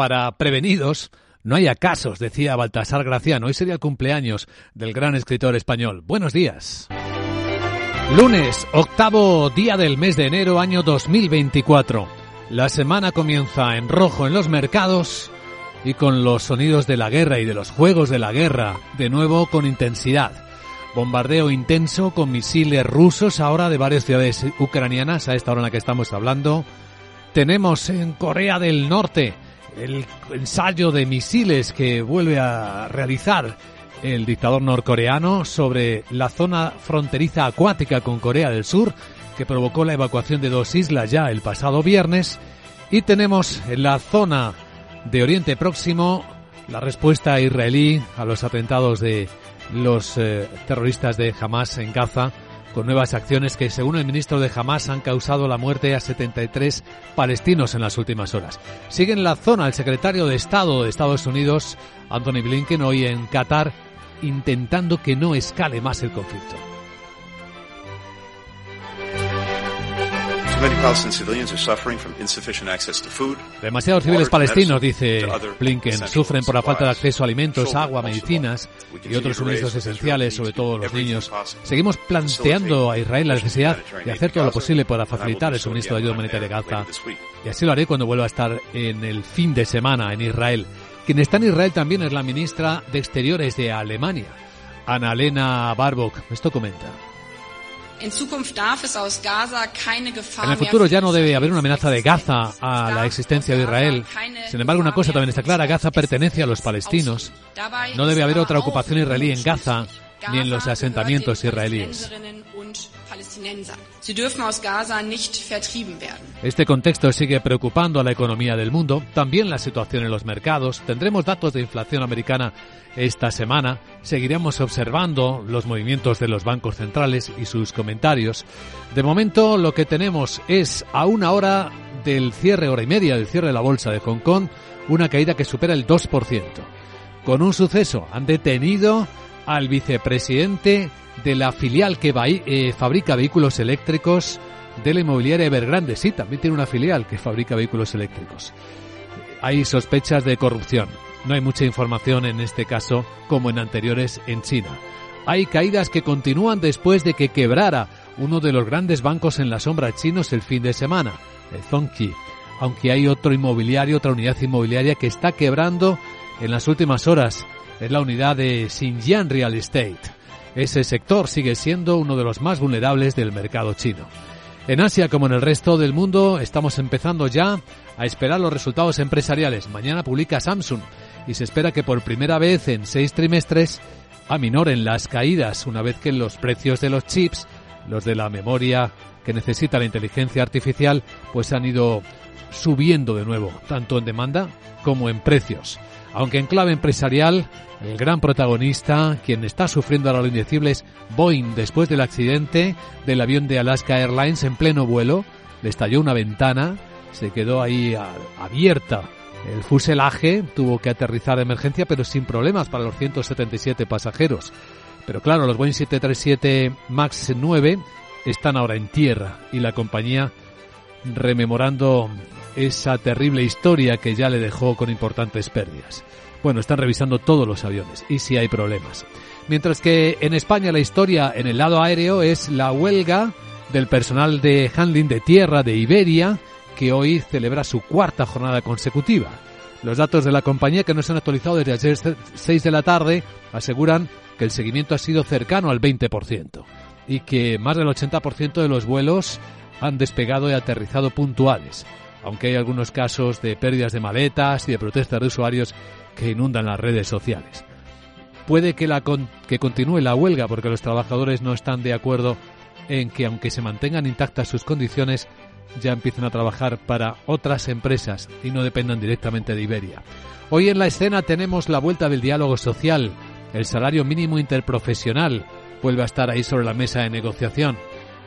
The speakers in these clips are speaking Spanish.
para prevenidos no haya casos, decía Baltasar Graciano. Hoy sería el cumpleaños del gran escritor español. Buenos días. Lunes, octavo día del mes de enero, año 2024. La semana comienza en rojo en los mercados y con los sonidos de la guerra y de los juegos de la guerra, de nuevo con intensidad. Bombardeo intenso con misiles rusos ahora de varias ciudades ucranianas a esta hora en la que estamos hablando. Tenemos en Corea del Norte el ensayo de misiles que vuelve a realizar el dictador norcoreano sobre la zona fronteriza acuática con Corea del Sur, que provocó la evacuación de dos islas ya el pasado viernes. Y tenemos en la zona de Oriente Próximo la respuesta israelí a los atentados de los eh, terroristas de Hamas en Gaza, con nuevas acciones que, según el ministro de Hamas, han causado la muerte a 73 palestinos en las últimas horas. Sigue en la zona el secretario de Estado de Estados Unidos, Anthony Blinken, hoy en Qatar, intentando que no escale más el conflicto. Demasiados civiles palestinos, dice Blinken, sufren por la falta de acceso a alimentos, agua, medicinas y otros suministros esenciales, sobre todo los niños. Seguimos planteando a Israel la necesidad de hacer todo lo posible para facilitar el suministro de ayuda humanitaria de Gaza. Y así lo haré cuando vuelva a estar en el fin de semana en Israel. Quien está en Israel también es la ministra de Exteriores de Alemania, Annalena Baerbock. Esto comenta. En el futuro ya no debe haber una amenaza de Gaza a la existencia de Israel. Sin embargo, una cosa también está clara, Gaza pertenece a los palestinos. No debe haber otra ocupación israelí en Gaza ni en los asentamientos israelíes. Este contexto sigue preocupando a la economía del mundo, también la situación en los mercados. Tendremos datos de inflación americana esta semana. Seguiremos observando los movimientos de los bancos centrales y sus comentarios. De momento lo que tenemos es a una hora del cierre, hora y media del cierre de la bolsa de Hong Kong, una caída que supera el 2%. Con un suceso, han detenido al vicepresidente de la filial que eh, fabrica vehículos eléctricos de la inmobiliaria Evergrande. Sí, también tiene una filial que fabrica vehículos eléctricos. Hay sospechas de corrupción. No hay mucha información en este caso como en anteriores en China. Hay caídas que continúan después de que quebrara uno de los grandes bancos en la sombra chinos el fin de semana, el Zongqi. Aunque hay otro inmobiliario, otra unidad inmobiliaria que está quebrando en las últimas horas. Es la unidad de Xinjiang Real Estate. Ese sector sigue siendo uno de los más vulnerables del mercado chino. En Asia, como en el resto del mundo, estamos empezando ya a esperar los resultados empresariales. Mañana publica Samsung y se espera que por primera vez en seis trimestres aminoren las caídas una vez que los precios de los chips, los de la memoria que necesita la inteligencia artificial, pues han ido subiendo de nuevo, tanto en demanda como en precios. Aunque en clave empresarial, el gran protagonista, quien está sufriendo ahora lo indecible es Boeing después del accidente del avión de Alaska Airlines en pleno vuelo. Le estalló una ventana, se quedó ahí abierta el fuselaje, tuvo que aterrizar de emergencia pero sin problemas para los 177 pasajeros. Pero claro, los Boeing 737 MAX 9 están ahora en tierra y la compañía rememorando esa terrible historia que ya le dejó con importantes pérdidas. Bueno, están revisando todos los aviones y si hay problemas. Mientras que en España la historia en el lado aéreo es la huelga del personal de handling de tierra de Iberia, que hoy celebra su cuarta jornada consecutiva. Los datos de la compañía que no se han actualizado desde ayer 6 de la tarde aseguran que el seguimiento ha sido cercano al 20% y que más del 80% de los vuelos han despegado y aterrizado puntuales aunque hay algunos casos de pérdidas de maletas y de protestas de usuarios que inundan las redes sociales. Puede que, la que continúe la huelga porque los trabajadores no están de acuerdo en que aunque se mantengan intactas sus condiciones, ya empiecen a trabajar para otras empresas y no dependan directamente de Iberia. Hoy en la escena tenemos la vuelta del diálogo social. El salario mínimo interprofesional vuelve a estar ahí sobre la mesa de negociación.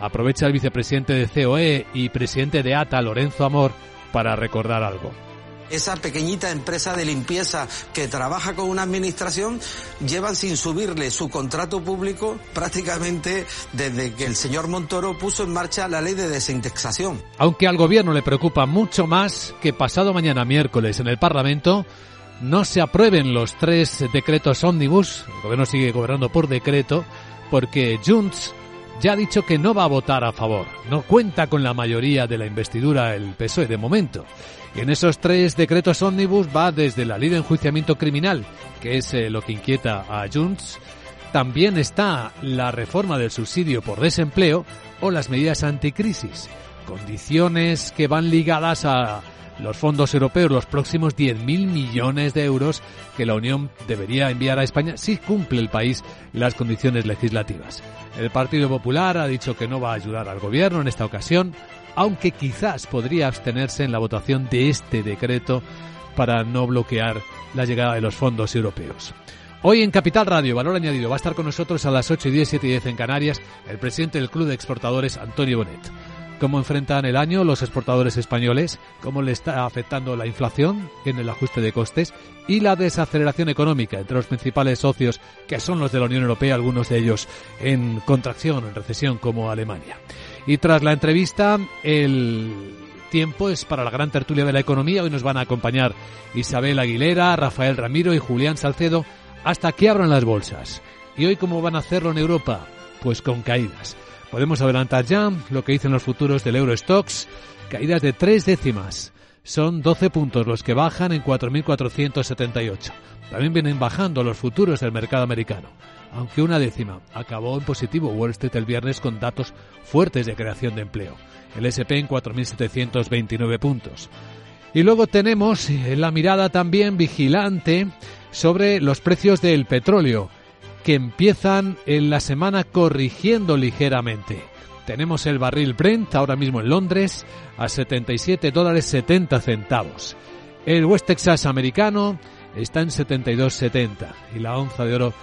Aprovecha el vicepresidente de COE y presidente de ATA, Lorenzo Amor, para recordar algo. Esa pequeñita empresa de limpieza que trabaja con una administración llevan sin subirle su contrato público prácticamente desde que el señor Montoro puso en marcha la ley de desindexación. Aunque al gobierno le preocupa mucho más que pasado mañana miércoles en el Parlamento no se aprueben los tres decretos ómnibus, el gobierno sigue gobernando por decreto, porque Junts ya ha dicho que no va a votar a favor, no cuenta con la mayoría de la investidura el PSOE de momento. Y en esos tres decretos ómnibus va desde la ley de enjuiciamiento criminal, que es eh, lo que inquieta a Junts, también está la reforma del subsidio por desempleo o las medidas anticrisis, condiciones que van ligadas a los fondos europeos, los próximos 10.000 millones de euros que la Unión debería enviar a España si cumple el país las condiciones legislativas. El Partido Popular ha dicho que no va a ayudar al gobierno en esta ocasión, aunque quizás podría abstenerse en la votación de este decreto para no bloquear la llegada de los fondos europeos. Hoy en Capital Radio, Valor Añadido, va a estar con nosotros a las 8 y 10, 7 y 10 en Canarias, el presidente del Club de Exportadores, Antonio Bonet cómo enfrentan el año los exportadores españoles, cómo le está afectando la inflación en el ajuste de costes y la desaceleración económica entre los principales socios que son los de la Unión Europea, algunos de ellos en contracción, en recesión como Alemania. Y tras la entrevista, el tiempo es para la gran tertulia de la economía. Hoy nos van a acompañar Isabel Aguilera, Rafael Ramiro y Julián Salcedo hasta que abran las bolsas. ¿Y hoy cómo van a hacerlo en Europa? Pues con caídas. Podemos adelantar ya lo que dicen los futuros del Eurostox, caídas de tres décimas. Son 12 puntos los que bajan en 4.478. También vienen bajando los futuros del mercado americano, aunque una décima acabó en positivo Wall Street el viernes con datos fuertes de creación de empleo. El SP en 4.729 puntos. Y luego tenemos la mirada también vigilante sobre los precios del petróleo que empiezan en la semana corrigiendo ligeramente. Tenemos el barril Brent ahora mismo en Londres a 77 dólares 70 centavos. El West Texas americano está en 72.70 y la onza de oro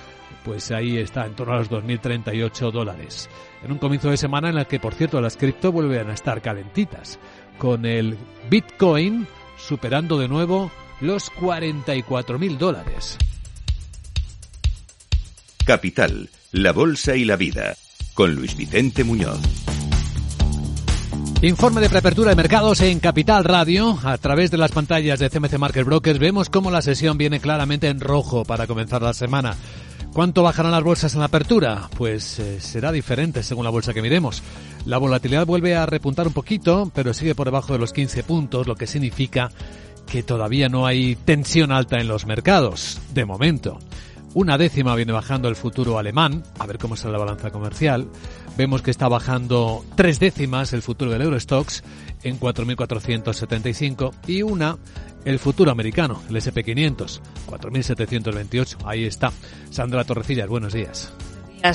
pues ahí está en torno a los 2.038 dólares. En un comienzo de semana en el que por cierto las cripto vuelven a estar calentitas con el Bitcoin superando de nuevo los 44.000 dólares. Capital, la Bolsa y la Vida, con Luis Vicente Muñoz. Informe de preapertura de mercados en Capital Radio. A través de las pantallas de CMC Market Brokers vemos cómo la sesión viene claramente en rojo para comenzar la semana. ¿Cuánto bajarán las bolsas en la apertura? Pues eh, será diferente según la bolsa que miremos. La volatilidad vuelve a repuntar un poquito, pero sigue por debajo de los 15 puntos, lo que significa que todavía no hay tensión alta en los mercados, de momento. Una décima viene bajando el futuro alemán, a ver cómo sale la balanza comercial. Vemos que está bajando tres décimas el futuro del Eurostox en 4.475 y una el futuro americano, el SP500, 4.728. Ahí está. Sandra Torrecillas, buenos días.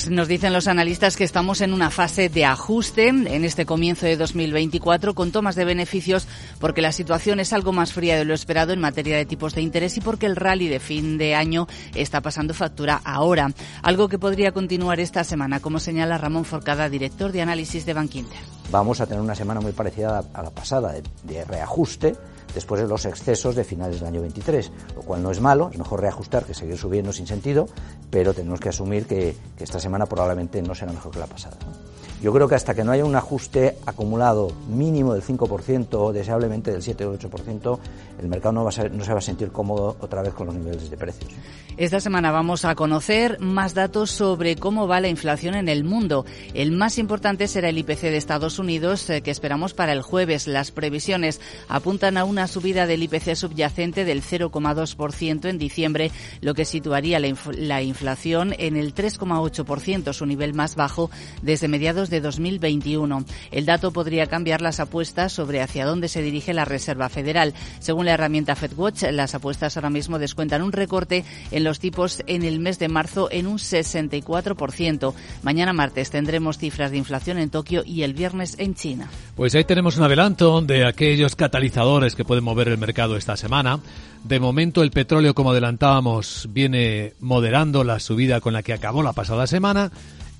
Nos dicen los analistas que estamos en una fase de ajuste en este comienzo de 2024 con tomas de beneficios porque la situación es algo más fría de lo esperado en materia de tipos de interés y porque el rally de fin de año está pasando factura ahora. Algo que podría continuar esta semana, como señala Ramón Forcada, director de análisis de Bankinter. Vamos a tener una semana muy parecida a la pasada de reajuste después de los excesos de finales del año 23, lo cual no es malo, es mejor reajustar que seguir subiendo sin sentido, pero tenemos que asumir que, esta semana probablemente no será mejor que la pasada. Yo creo que hasta que no haya un ajuste acumulado mínimo del 5% o deseablemente del 7 o 8%, el mercado no, va a no se va a sentir cómodo otra vez con los niveles de precios. Esta semana vamos a conocer más datos sobre cómo va la inflación en el mundo. El más importante será el IPC de Estados Unidos, eh, que esperamos para el jueves. Las previsiones apuntan a una subida del IPC subyacente del 0,2% en diciembre, lo que situaría la, la inflación en el 3,8%, su nivel más bajo desde mediados de 2021. El dato podría cambiar las apuestas sobre hacia dónde se dirige la Reserva Federal. Según la herramienta FedWatch, las apuestas ahora mismo descuentan un recorte en los tipos en el mes de marzo en un 64%. Mañana martes tendremos cifras de inflación en Tokio y el viernes en China. Pues ahí tenemos un adelanto de aquellos catalizadores que pueden mover el mercado esta semana. De momento el petróleo, como adelantábamos, viene moderando la subida con la que acabó la pasada semana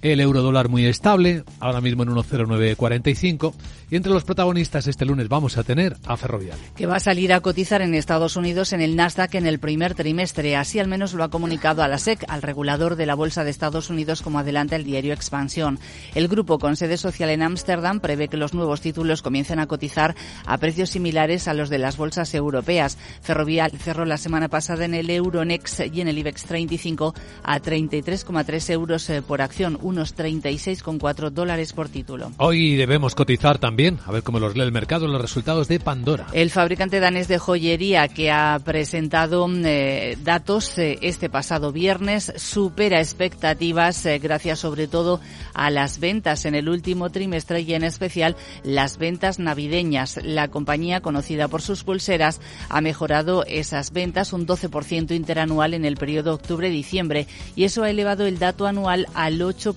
El euro dólar muy estable, ahora mismo en 1,0945. Y entre los protagonistas este lunes vamos a tener a Ferrovial. Que va a salir a cotizar en Estados Unidos en el Nasdaq en el primer trimestre. Así al menos lo ha comunicado a la SEC, al regulador de la Bolsa de Estados Unidos, como adelanta el diario Expansión. El grupo con sede social en Ámsterdam prevé que los nuevos títulos comiencen a cotizar a precios similares a los de las bolsas europeas. Ferrovial cerró la semana pasada en el Euronext y en el IBEX 35 a 33,3 euros eh, por acción, unos 36,4 dólares por título. Hoy debemos cotizar también, a ver cómo los lee el mercado, los resultados de Pandora. El fabricante danés de joyería que ha presentado eh, datos eh, este pasado viernes supera expectativas eh, gracias sobre todo a las ventas en el último trimestre y en especial las ventas navideñas. La compañía conocida por sus pulseras ha mejorado esas ventas un 12% interanual en el periodo octubre-diciembre y eso ha elevado el dato anual al 8%,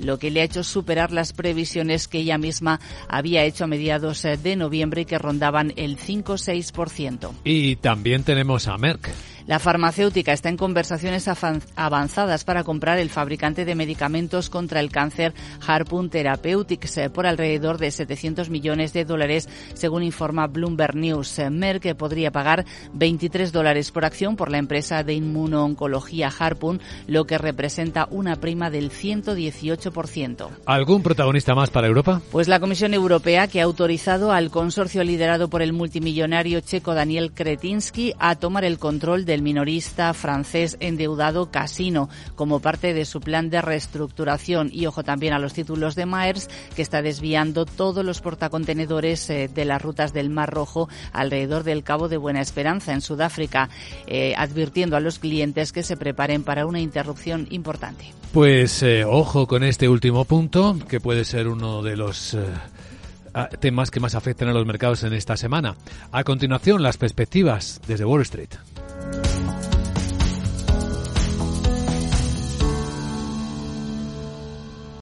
lo que le ha hecho superar las previsiones que ella misma había hecho a mediados eh, de noviembre y que rondaban el 5-6%. Y también tenemos a Merck. La farmacéutica está en conversaciones avanzadas para comprar el fabricante de medicamentos contra el cáncer Harpoon Therapeutics eh, por alrededor de 700 millones de dólares, según informa Bloomberg News. Eh, Merck podría pagar 23 dólares por acción por la empresa de inmunooncología Harpoon, lo que representa una prima del 118%. ¿Algún protagonista más para Europa? Pues la Comisión Europea, que ha autorizado al consorcio liderado por el multimillonario checo Daniel Kretinsky a tomar el control de el minorista francés endeudado Casino como parte de su plan de reestructuración y ojo también a los títulos de Maers que está desviando todos los portacontenedores eh, de las rutas del Mar Rojo alrededor del Cabo de Buena Esperanza en Sudáfrica, eh, advirtiendo a los clientes que se preparen para una interrupción importante. Pues eh, ojo con este último punto que puede ser uno de los temas que más afectan a los mercados en esta semana. A continuación, las perspectivas desde Wall Street.